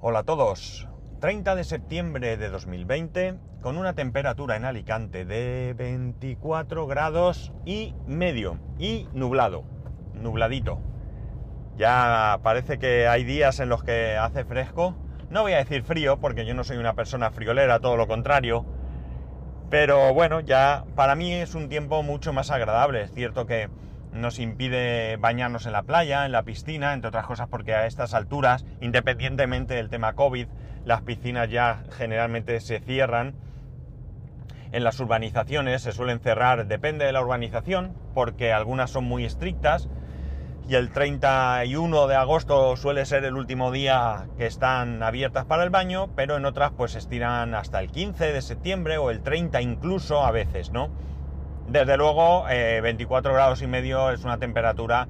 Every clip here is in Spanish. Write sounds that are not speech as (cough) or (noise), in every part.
Hola a todos. 30 de septiembre de 2020 con una temperatura en Alicante de 24 grados y medio y nublado, nubladito. Ya parece que hay días en los que hace fresco. No voy a decir frío porque yo no soy una persona friolera, todo lo contrario. Pero bueno, ya para mí es un tiempo mucho más agradable. Es cierto que nos impide bañarnos en la playa, en la piscina, entre otras cosas porque a estas alturas, independientemente del tema COVID, las piscinas ya generalmente se cierran. En las urbanizaciones se suelen cerrar, depende de la urbanización, porque algunas son muy estrictas y el 31 de agosto suele ser el último día que están abiertas para el baño, pero en otras pues se estiran hasta el 15 de septiembre o el 30 incluso a veces, ¿no? Desde luego, 24 eh, grados y medio es una temperatura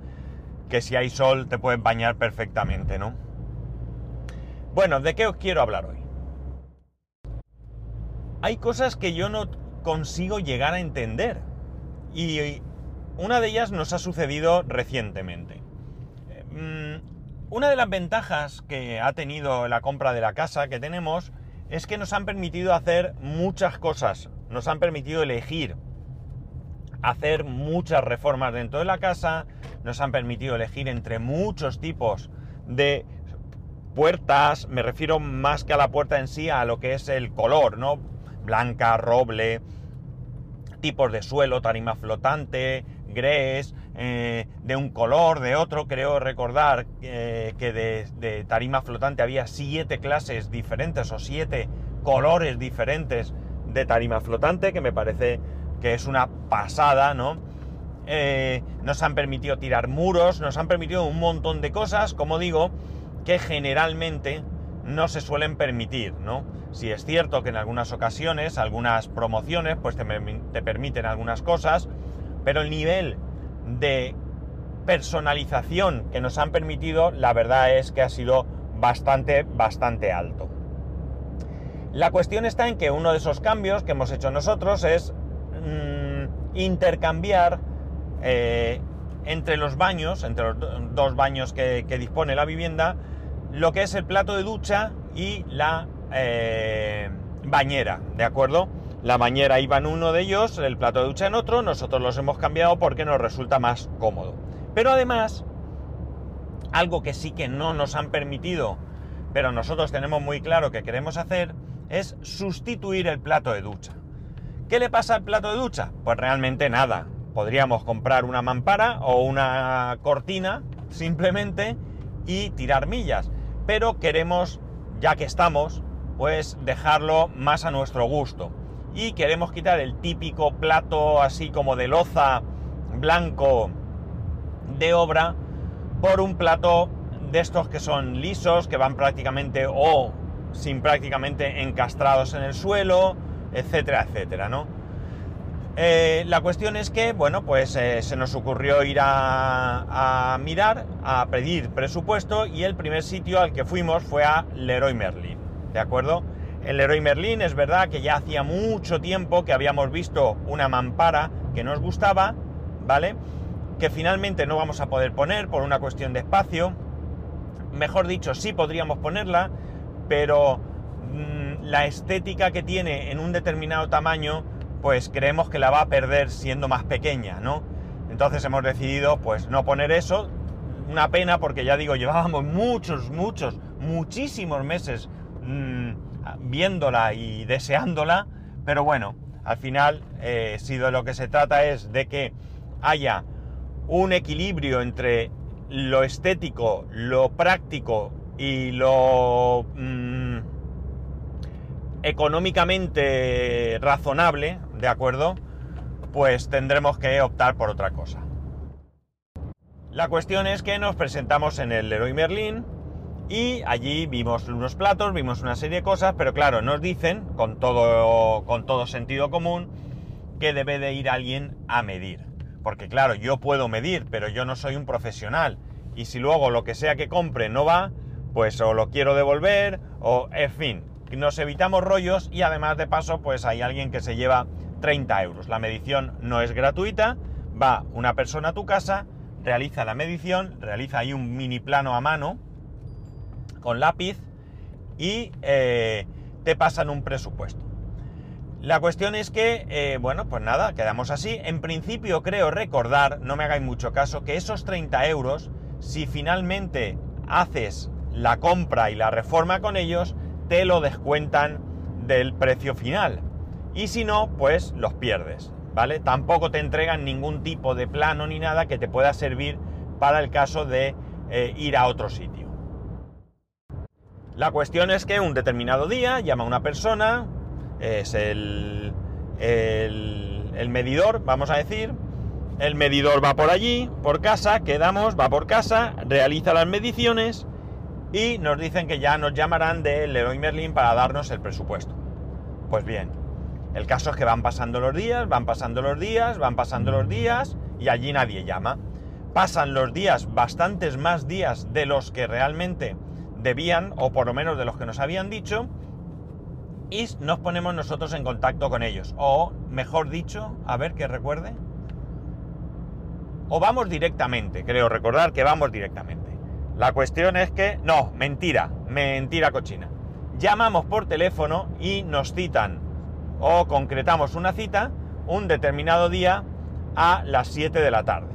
que si hay sol te puedes bañar perfectamente, ¿no? Bueno, ¿de qué os quiero hablar hoy? Hay cosas que yo no consigo llegar a entender. Y una de ellas nos ha sucedido recientemente. Mm, una de las ventajas que ha tenido la compra de la casa que tenemos es que nos han permitido hacer muchas cosas. Nos han permitido elegir hacer muchas reformas dentro de la casa, nos han permitido elegir entre muchos tipos de puertas, me refiero más que a la puerta en sí, a lo que es el color, ¿no? Blanca, roble, tipos de suelo, tarima flotante, grés, eh, de un color, de otro. Creo recordar eh, que de, de, tarima flotante había siete clases diferentes o siete colores diferentes de tarima flotante, que me parece que es una pasada, ¿no? Eh, nos han permitido tirar muros, nos han permitido un montón de cosas, como digo, que generalmente no se suelen permitir, ¿no? Si es cierto que en algunas ocasiones, algunas promociones, pues te, te permiten algunas cosas, pero el nivel de personalización que nos han permitido, la verdad es que ha sido bastante, bastante alto. La cuestión está en que uno de esos cambios que hemos hecho nosotros es Mm, intercambiar eh, entre los baños, entre los dos baños que, dispone la vivienda, lo que es el plato de ducha y la eh, bañera, ¿de acuerdo? La bañera iba en uno de ellos, el plato de ducha en otro, nosotros los hemos cambiado porque nos resulta más cómodo. Pero además, algo que sí que no nos han permitido, pero nosotros tenemos muy claro que queremos hacer, es sustituir el plato de ducha. ¿Qué le pasa al plato de ducha? Pues realmente nada. Podríamos comprar una mampara o una cortina simplemente y tirar millas. Pero queremos, ya que estamos, pues dejarlo más a nuestro gusto. Y queremos quitar el típico plato así como de loza blanco de obra por un plato de estos que son lisos, que van prácticamente o sin prácticamente encastrados en el suelo, etcétera, etcétera, ¿no? Eh, la cuestión es que, bueno, pues eh, se nos ocurrió ir a, mirar, a pedir presupuesto y el primer sitio al que fuimos fue a Leroy Merlin, ¿de acuerdo? En Leroy Merlin es verdad que ya hacía mucho tiempo que habíamos visto una mampara que nos gustaba, ¿vale? Que finalmente no vamos a poder poner por una cuestión de espacio. Mejor dicho, sí podríamos ponerla, pero la estética que tiene en un determinado tamaño, pues creemos que la va a perder siendo más pequeña, ¿no? Entonces hemos decidido pues no poner eso. Una pena porque ya digo, (laughs) llevábamos muchos, muchos, muchísimos meses mmm, viéndola y deseándola, pero bueno, al final eh, si de lo que se trata es de que haya un equilibrio entre lo estético, lo práctico y lo... Mmm, económicamente razonable, ¿de acuerdo? Pues tendremos que optar por otra cosa. La cuestión es que nos presentamos en el Leroy Merlin y allí vimos unos platos, vimos una serie de cosas, pero claro, nos dicen, con todo, con todo sentido común, que debe de ir alguien a medir. Porque claro, yo puedo medir, pero yo no soy un profesional. Y si luego lo que sea que compre no va, pues o lo quiero devolver, o en fin, nos evitamos rollos y además de paso pues hay alguien que se lleva 30 euros. La medición no es gratuita, va una persona a tu casa, realiza la medición, realiza ahí un mini plano a mano con lápiz y eh, te pasan un presupuesto. La cuestión es que, eh, bueno, pues nada, quedamos así. En principio creo recordar, no me hagáis mucho caso, que esos 30 euros, si finalmente haces la compra y la reforma con ellos, te lo descuentan del precio final. Y si no, pues los pierdes, ¿vale? Tampoco te entregan ningún tipo de plano ni nada que te pueda servir para el caso de eh, ir a otro sitio. La cuestión es que un determinado día llama una persona, es el, el, medidor, vamos a decir. El medidor va por allí, por casa, quedamos, va por casa, realiza las mediciones y nos dicen que ya nos llamarán del Leroy Merlin para darnos el presupuesto. Pues bien, el caso es que van pasando los días, van pasando los días, van pasando los días y allí nadie llama. Pasan los días, bastantes más días de los que realmente debían, o por lo menos de los que nos habían dicho, y nos ponemos nosotros en contacto con ellos. O, mejor dicho, a ver que recuerde. O vamos directamente, creo recordar que vamos directamente. La cuestión es que, no, mentira, mentira cochina. Llamamos por teléfono y nos citan o concretamos una cita un determinado día a las 7 de la tarde.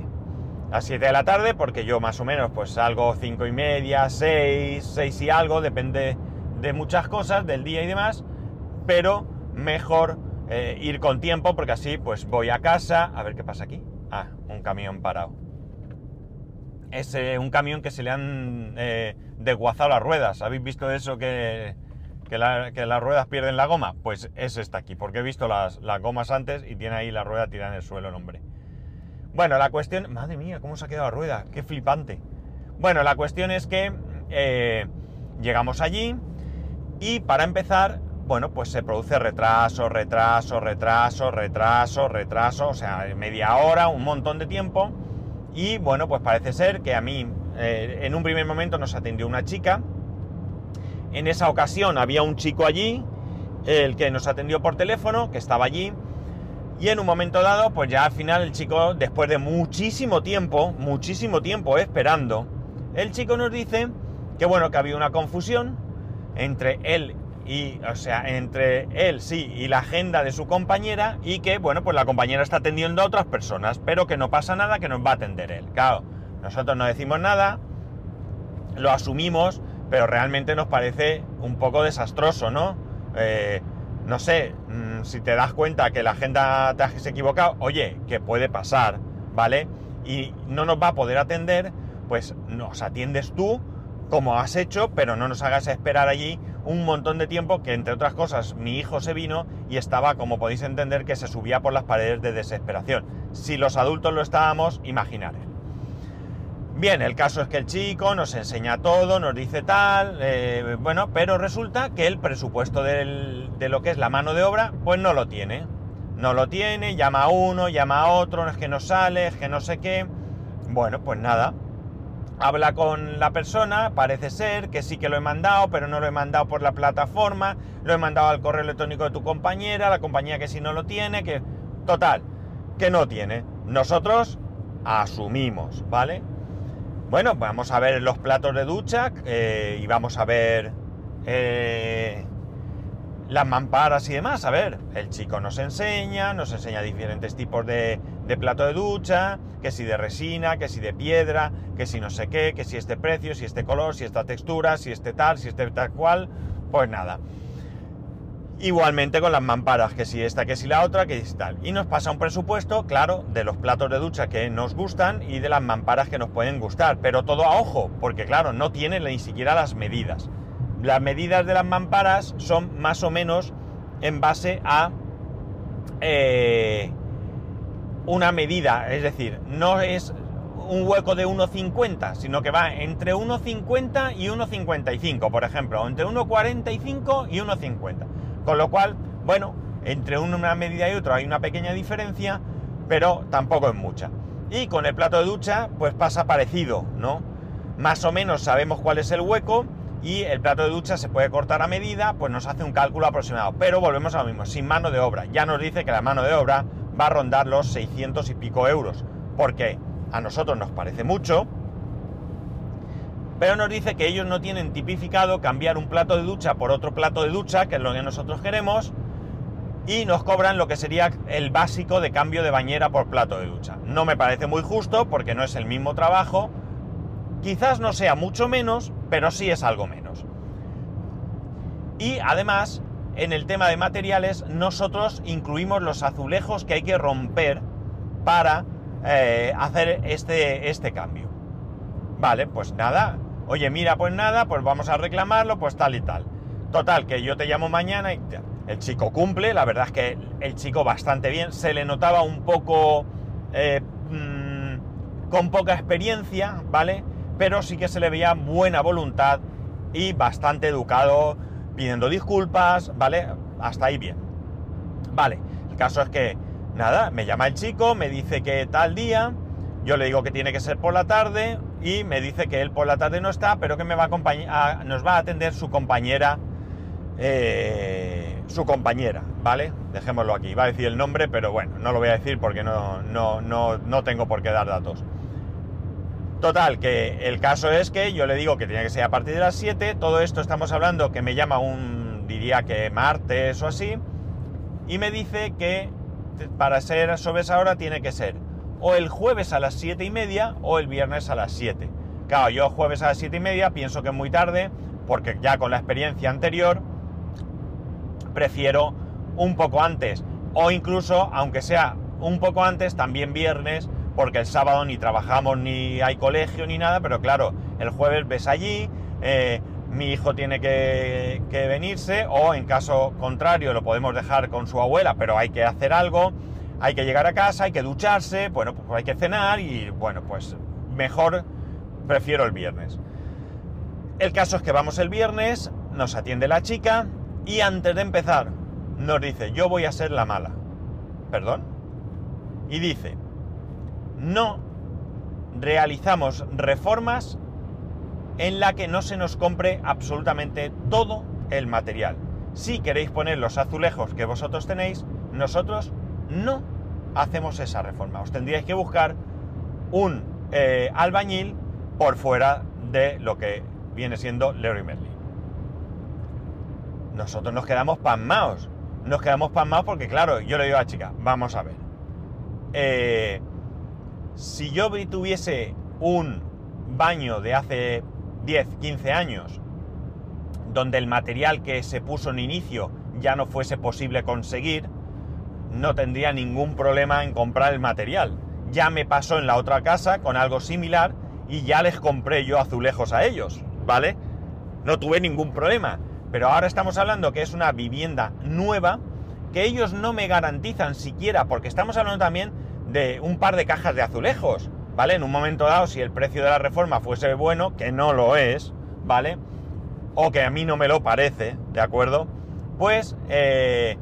A las 7 de la tarde porque yo más o menos pues salgo 5 y media, 6, 6 y algo, depende de muchas cosas, del día y demás pero mejor eh, ir con tiempo porque así pues voy a casa. A ver qué pasa aquí. Ah, un camión parado. Es eh, un camión que se le han eh, desguazado las ruedas. ¿Habéis visto eso que, las ruedas pierden la goma? Pues es esta aquí, porque he visto las, gomas antes y tiene ahí la rueda tirada en el suelo el hombre. Bueno, la cuestión... Madre mía, ¿cómo se ha quedado la rueda? Qué flipante. Bueno, la cuestión es que llegamos allí y para empezar bueno, pues se produce retraso, retraso, retraso, retraso, retraso, o sea, media hora, un montón de tiempo. Y bueno, pues parece ser que a mí eh, en un primer momento nos atendió una chica. En esa ocasión había un chico allí, el que nos atendió por teléfono, que estaba allí. Y en un momento dado, pues ya al final el chico, después de muchísimo tiempo, muchísimo tiempo esperando, el chico nos dice que bueno, que había una confusión entre él y, o sea, entre él sí y la agenda de su compañera y que, bueno, pues la compañera está atendiendo a otras personas, pero que no pasa nada, que nos va a atender él. Claro, nosotros no decimos nada, lo asumimos, pero realmente nos parece un poco desastroso, ¿no? Eh, no sé, mm, si te das cuenta que la agenda te has equivocado, oye, que puede pasar, ¿vale? Y no nos va a poder atender, pues nos atiendes tú como has hecho, pero no nos hagas esperar allí un montón de tiempo que, entre otras cosas, mi hijo se vino y estaba, como podéis entender, que se subía por las paredes de desesperación. Si los adultos lo estábamos, imaginar Bien, el caso es que el chico nos enseña todo, nos dice tal, eh, bueno, pero resulta que el presupuesto de lo que es la mano de obra, pues no lo tiene. No lo tiene, llama a uno, llama a otro, es que no sale, es que no sé qué. Bueno, pues nada, habla con la persona, parece ser que sí que lo he mandado, pero no lo he mandado por la plataforma, lo he mandado al correo electrónico de tu compañera, la compañía que sí no lo tiene, que... Total, que no tiene. Nosotros asumimos, ¿vale? Bueno, vamos a ver los platos de ducha eh, y vamos a ver eh, las mamparas y demás. A ver, el chico nos enseña, nos enseña diferentes tipos de, de plato de ducha, que si de resina, que si de piedra, que si no sé qué, que si este precio, si este color, si esta textura, si este tal, si este tal cual, pues nada. Igualmente con las mamparas, que si esta, que si la otra, que si tal. Y nos pasa un presupuesto, claro, de los platos de ducha que nos gustan y de las mamparas que nos pueden gustar, pero todo a ojo, porque claro, no tiene ni siquiera las medidas. Las medidas de las mamparas son más o menos en base a... Eh, una medida, es decir, no es un hueco de 1,50, sino que va entre 1,50 y 1,55, por ejemplo, entre 1,45 y 1,50. Con lo cual, bueno, entre una medida y otra hay una pequeña diferencia, pero tampoco es mucha. Y con el plato de ducha, pues pasa parecido, ¿no? Más o menos sabemos cuál es el hueco y el plato de ducha se puede cortar a medida, pues nos hace un cálculo aproximado. Pero volvemos a lo mismo, sin mano de obra. Ya nos dice que la mano de obra va a rondar los 600 y pico euros. Porque a nosotros nos parece mucho, pero nos dice que ellos no tienen tipificado cambiar un plato de ducha por otro plato de ducha, que es lo que nosotros queremos, y nos cobran lo que sería el básico de cambio de bañera por plato de ducha. No me parece muy justo porque no es el mismo trabajo, quizás no sea mucho menos, pero sí es algo menos. Y además, en el tema de materiales, nosotros incluimos los azulejos que hay que romper para eh, hacer este, este cambio. Vale, pues nada, Oye, mira, pues nada, pues vamos a reclamarlo, pues tal y tal. Total, que yo te llamo mañana y el chico cumple, la verdad es que el chico bastante bien, se le notaba un poco eh, mm, con poca experiencia, ¿vale? Pero sí que se le veía buena voluntad y bastante educado, pidiendo disculpas, ¿vale? Hasta ahí bien. Vale, el caso es que, nada, me llama el chico, me dice que tal día, yo le digo que tiene que ser por la tarde, y me dice que él por la tarde no está, pero que me va a nos va a atender su compañera, eh, su compañera, ¿vale? Dejémoslo aquí. Va a decir el nombre, pero bueno, no lo voy a decir porque no, no, no, no tengo por qué dar datos. Total, que el caso es que yo le digo que tiene que ser a partir de las 7, todo esto estamos hablando que me llama un, diría que martes o así, y me dice que para ser sobre esa hora tiene que ser o el jueves a las 7 y media o el viernes a las 7. Claro, yo jueves a las 7 y media pienso que es muy tarde, porque ya con la experiencia anterior prefiero un poco antes, o incluso, aunque sea un poco antes, también viernes, porque el sábado ni trabajamos ni hay colegio ni nada, pero claro, el jueves ves allí, eh, mi hijo tiene que, que, venirse, o en caso contrario lo podemos dejar con su abuela, pero hay que hacer algo hay que llegar a casa, hay que ducharse, bueno, pues hay que cenar y bueno, pues mejor prefiero el viernes. El caso es que vamos el viernes, nos atiende la chica y antes de empezar nos dice, yo voy a ser la mala. ¿Perdón? Y dice, no realizamos reformas en la que no se nos compre absolutamente todo el material. Si queréis poner los azulejos que vosotros tenéis, nosotros no hacemos esa reforma. Os tendríais que buscar un eh, albañil por fuera de lo que viene siendo Leroy Merlin. Nosotros nos quedamos pasmados. Nos quedamos pasmados porque, claro, yo le digo a la chica, vamos a ver. Eh, si yo tuviese un baño de hace 10, 15 años, donde el material que se puso en inicio ya no fuese posible conseguir, no tendría ningún problema en comprar el material. Ya me pasó en la otra casa con algo similar y ya les compré yo azulejos a ellos, ¿vale? No tuve ningún problema. Pero ahora estamos hablando que es una vivienda nueva que ellos no me garantizan siquiera, porque estamos hablando también de un par de cajas de azulejos, ¿vale? En un momento dado, si el precio de la reforma fuese bueno, que no lo es, ¿vale? O que a mí no me lo parece, ¿de acuerdo? Pues eh,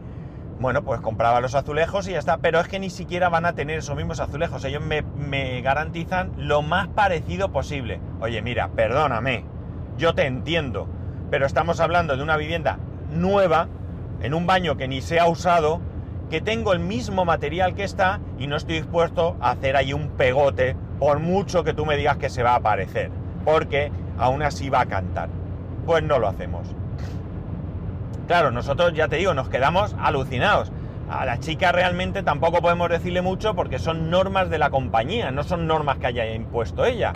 bueno, pues compraba los azulejos y ya está. Pero es que ni siquiera van a tener esos mismos azulejos. Ellos me, garantizan lo más parecido posible. Oye, mira, perdóname, yo te entiendo, pero estamos hablando de una vivienda nueva, en un baño que ni se ha usado, que tengo el mismo material que está y no estoy dispuesto a hacer ahí un pegote por mucho que tú me digas que se va a aparecer, porque aún así va a cantar. Pues no lo hacemos. Claro, nosotros ya te digo, nos quedamos alucinados. A la chica realmente tampoco podemos decirle mucho porque son normas de la compañía, no son normas que haya impuesto ella.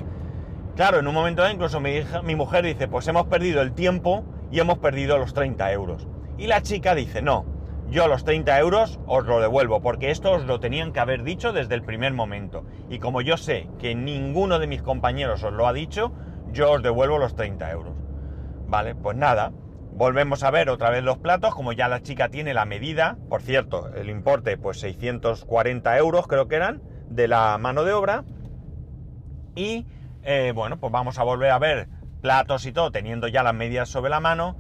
Claro, en un momento dado incluso mi, mi mujer dice, pues hemos perdido el tiempo y hemos perdido los 30 euros. Y la chica dice, no, yo los 30 euros os lo devuelvo, porque esto os lo tenían que haber dicho desde el primer momento. Y como yo sé que ninguno de mis compañeros os lo ha dicho, yo os devuelvo los 30 euros. Vale, pues nada, Volvemos a ver otra vez los platos, como ya la chica tiene la medida, por cierto, el importe pues 640 euros creo que eran, de la mano de obra. Y eh, bueno, pues vamos a volver a ver platos y todo, teniendo ya las medidas sobre la mano.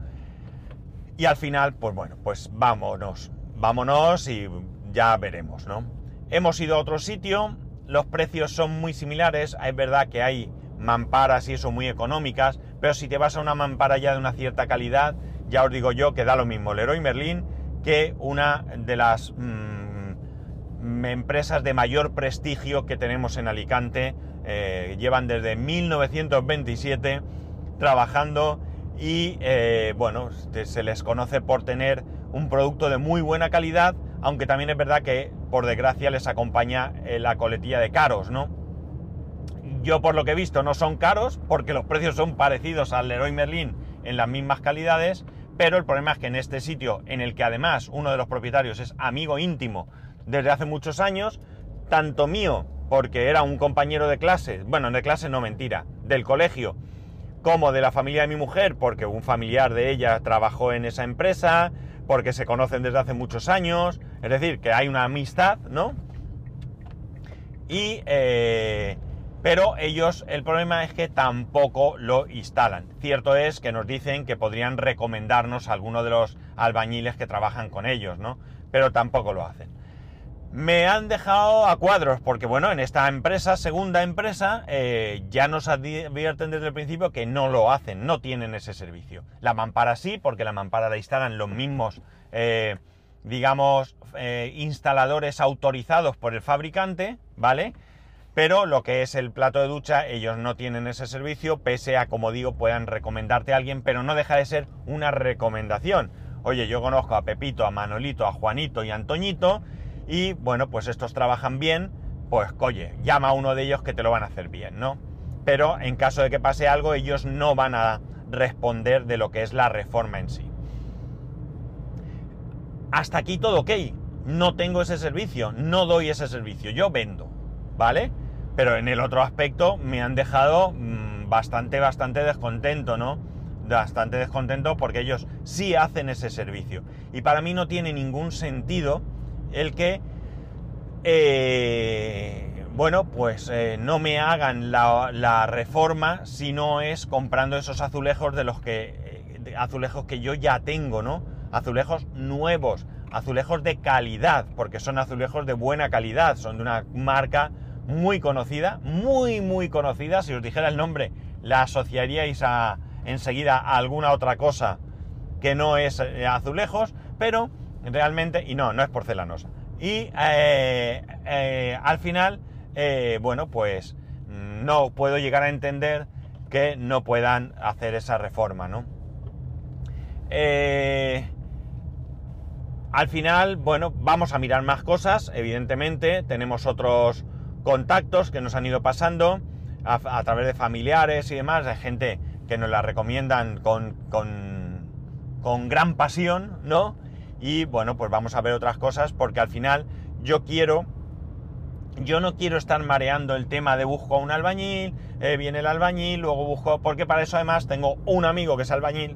Y al final, pues bueno, pues vámonos, vámonos y ya veremos, ¿no? Hemos ido a otro sitio, los precios son muy similares, es verdad que hay mamparas y eso muy económicas, pero si te vas a una mampara ya de una cierta calidad, ya os digo yo que da lo mismo Leroy Merlin que una de las mm, empresas de mayor prestigio que tenemos en Alicante. Eh, llevan desde 1927 trabajando y eh, bueno, se les conoce por tener un producto de muy buena calidad, aunque también es verdad que por desgracia les acompaña eh, la coletilla de caros, ¿no? Yo por lo que he visto no son caros porque los precios son parecidos al Leroy Merlin en las mismas calidades, pero el problema es que en este sitio, en el que además uno de los propietarios es amigo íntimo desde hace muchos años, tanto mío, porque era un compañero de clase, bueno, de clase no mentira, del colegio, como de la familia de mi mujer, porque un familiar de ella trabajó en esa empresa, porque se conocen desde hace muchos años, es decir, que hay una amistad, ¿no? Y, eh, pero ellos, el problema es que tampoco lo instalan. Cierto es que nos dicen que podrían recomendarnos a alguno de los albañiles que trabajan con ellos, ¿no? Pero tampoco lo hacen. Me han dejado a cuadros, porque bueno, en esta empresa, segunda empresa, eh, ya nos advierten desde el principio que no lo hacen, no tienen ese servicio. La mampara sí, porque la mampara la instalan los mismos, eh, digamos, eh, instaladores autorizados por el fabricante, ¿vale? Pero lo que es el plato de ducha, ellos no tienen ese servicio, pese a, como digo, puedan recomendarte a alguien, pero no deja de ser una recomendación. Oye, yo conozco a Pepito, a Manolito, a Juanito y a Antoñito, y bueno, pues estos trabajan bien, pues oye, llama a uno de ellos que te lo van a hacer bien, ¿no? Pero en caso de que pase algo, ellos no van a responder de lo que es la reforma en sí. Hasta aquí todo ok. No tengo ese servicio, no doy ese servicio, yo vendo, ¿vale? Pero en el otro aspecto me han dejado mm, bastante, bastante descontento, ¿no? Bastante descontento porque ellos sí hacen ese servicio. Y para mí no tiene ningún sentido el que, eh, bueno, pues eh, no me hagan la, reforma si no es comprando esos azulejos de los que, eh, azulejos que yo ya tengo, ¿no? Azulejos nuevos, azulejos de calidad, porque son azulejos de buena calidad, son de una marca muy conocida, muy, muy conocida. Si os dijera el nombre, la asociaríais a, enseguida a alguna otra cosa que no es azulejos, pero realmente, y no, no es porcelanosa. Y eh, eh, al final, eh, bueno, pues no puedo llegar a entender que no puedan hacer esa reforma, ¿no? al final, bueno, vamos a mirar más cosas, evidentemente, tenemos otros contactos que nos han ido pasando a, través de familiares y demás, de gente que nos la recomiendan con, con, con gran pasión, ¿no? Y bueno, pues vamos a ver otras cosas porque al final yo quiero, yo no quiero estar mareando el tema de busco a un albañil, eh, viene el albañil, luego busco, porque para eso además tengo un amigo que es albañil,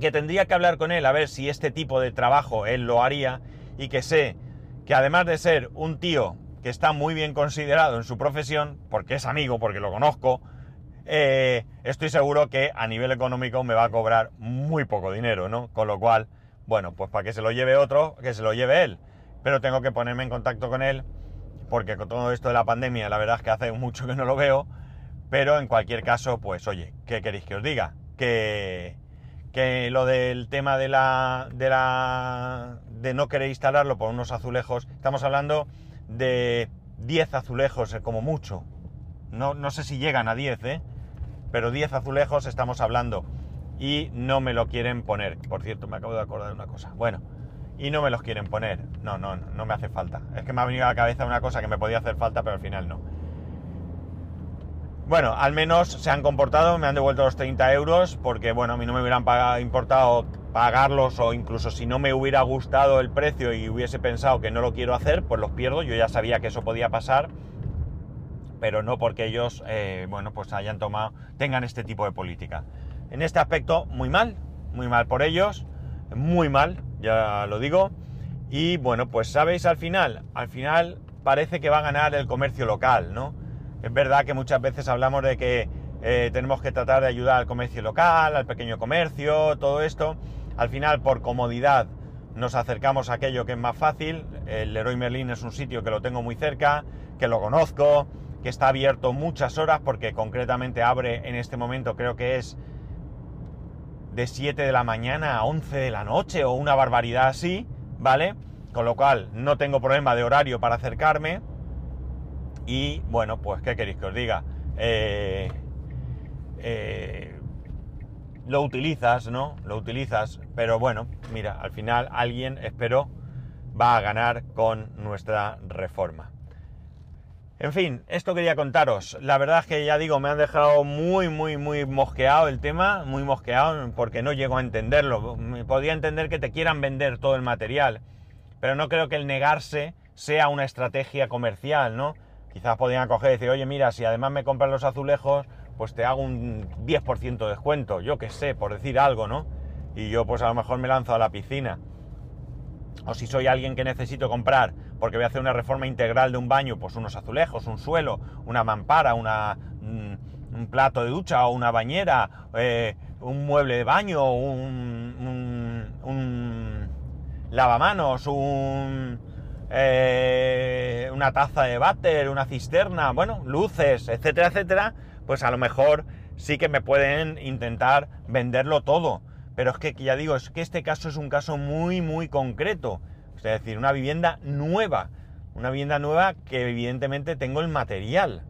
que tendría que hablar con él a ver si este tipo de trabajo él lo haría y que sé que además de ser un tío que está muy bien considerado en su profesión, porque es amigo, porque lo conozco, eh, estoy seguro que a nivel económico me va a cobrar muy poco dinero, ¿no? Con lo cual, bueno, pues para que se lo lleve otro, que se lo lleve él. Pero tengo que ponerme en contacto con él, porque con todo esto de la pandemia, la verdad es que hace (laughs) mucho que no lo veo. Pero en cualquier caso, pues oye, ¿qué queréis que os diga? Que, que lo del tema de la, de la. de no querer instalarlo por unos azulejos, estamos hablando de 10 azulejos como mucho. No, no sé si llegan a 10, ¿eh? Pero 10 azulejos estamos hablando y no me lo quieren poner. Por cierto, me acabo de acordar de una cosa. Bueno, y no me los quieren poner. No, no, no me hace falta. Es que me ha venido a la cabeza una cosa que me podía hacer falta, pero al final no. Bueno, al menos se han comportado, me han devuelto los 30 euros, porque bueno, a mí no me hubieran importado pagarlos o incluso si no me hubiera gustado el precio y hubiese pensado que no lo quiero hacer, pues los pierdo. Yo ya sabía que eso podía pasar pero no porque ellos, eh, bueno, pues hayan tomado, tengan este tipo de política. En este aspecto, muy mal, muy mal por ellos, muy mal, ya lo digo. Y bueno, pues sabéis al final, al final parece que va a ganar el comercio local, ¿no? Es verdad que muchas veces hablamos de que eh, tenemos que tratar de ayudar al comercio local, al pequeño comercio, todo esto. Al final, por comodidad, nos acercamos a aquello que es más fácil. El Leroy Merlin es un sitio que lo tengo muy cerca, que lo conozco, que está abierto muchas horas porque concretamente abre en este momento creo que es de 7 de la mañana a 11 de la noche o una barbaridad así, ¿vale? Con lo cual no tengo problema de horario para acercarme y bueno, pues ¿qué queréis que os diga? Eh, eh, lo utilizas, ¿no? Lo utilizas, pero bueno, mira, al final alguien, espero, va a ganar con nuestra reforma. En fin, esto quería contaros. La verdad es que ya digo, me han dejado muy, muy, muy mosqueado el tema, muy mosqueado, porque no llego a entenderlo. Podría entender que te quieran vender todo el material, pero no creo que el negarse sea una estrategia comercial, ¿no? Quizás podrían coger y decir, oye, mira, si además me compras los azulejos, pues te hago un 10% de descuento, yo qué sé, por decir algo, ¿no? Y yo pues a lo mejor me lanzo a la piscina. O si soy alguien que necesito comprar porque voy a hacer una reforma integral de un baño, pues unos azulejos, un suelo, una mampara, una, mm, un plato de ducha o una bañera, eh, un mueble de baño, un, un, lavamanos, un, eh, una taza de váter, una cisterna, bueno, luces, etcétera, etcétera, pues a lo mejor sí que me pueden intentar venderlo todo. Pero es que ya digo, es que este caso es un caso muy, muy concreto. Es decir, una vivienda nueva. Una vivienda nueva que evidentemente tengo el material.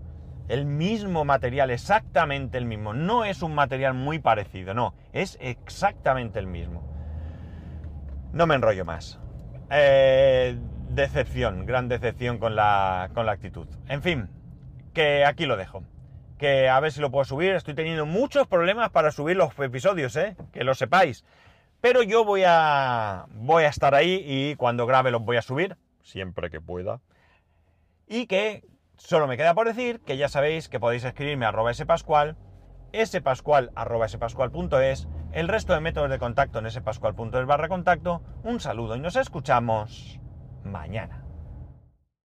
El mismo material, exactamente el mismo. No es un material muy parecido, no. Es exactamente el mismo. No me enrollo más. Eh, decepción, gran decepción con la, con la actitud. En fin, que aquí lo dejo que a ver si lo puedo subir. Estoy teniendo muchos problemas para subir los episodios, ¿eh? que lo sepáis. Pero yo voy a, voy a estar ahí y cuando grabe los voy a subir, siempre que pueda. Y que solo me queda por decir que ya sabéis que podéis escribirme a arroba spascual, spascual arroba spascual.es, el resto de métodos de contacto en spascual.es barra contacto. Un saludo y nos escuchamos mañana.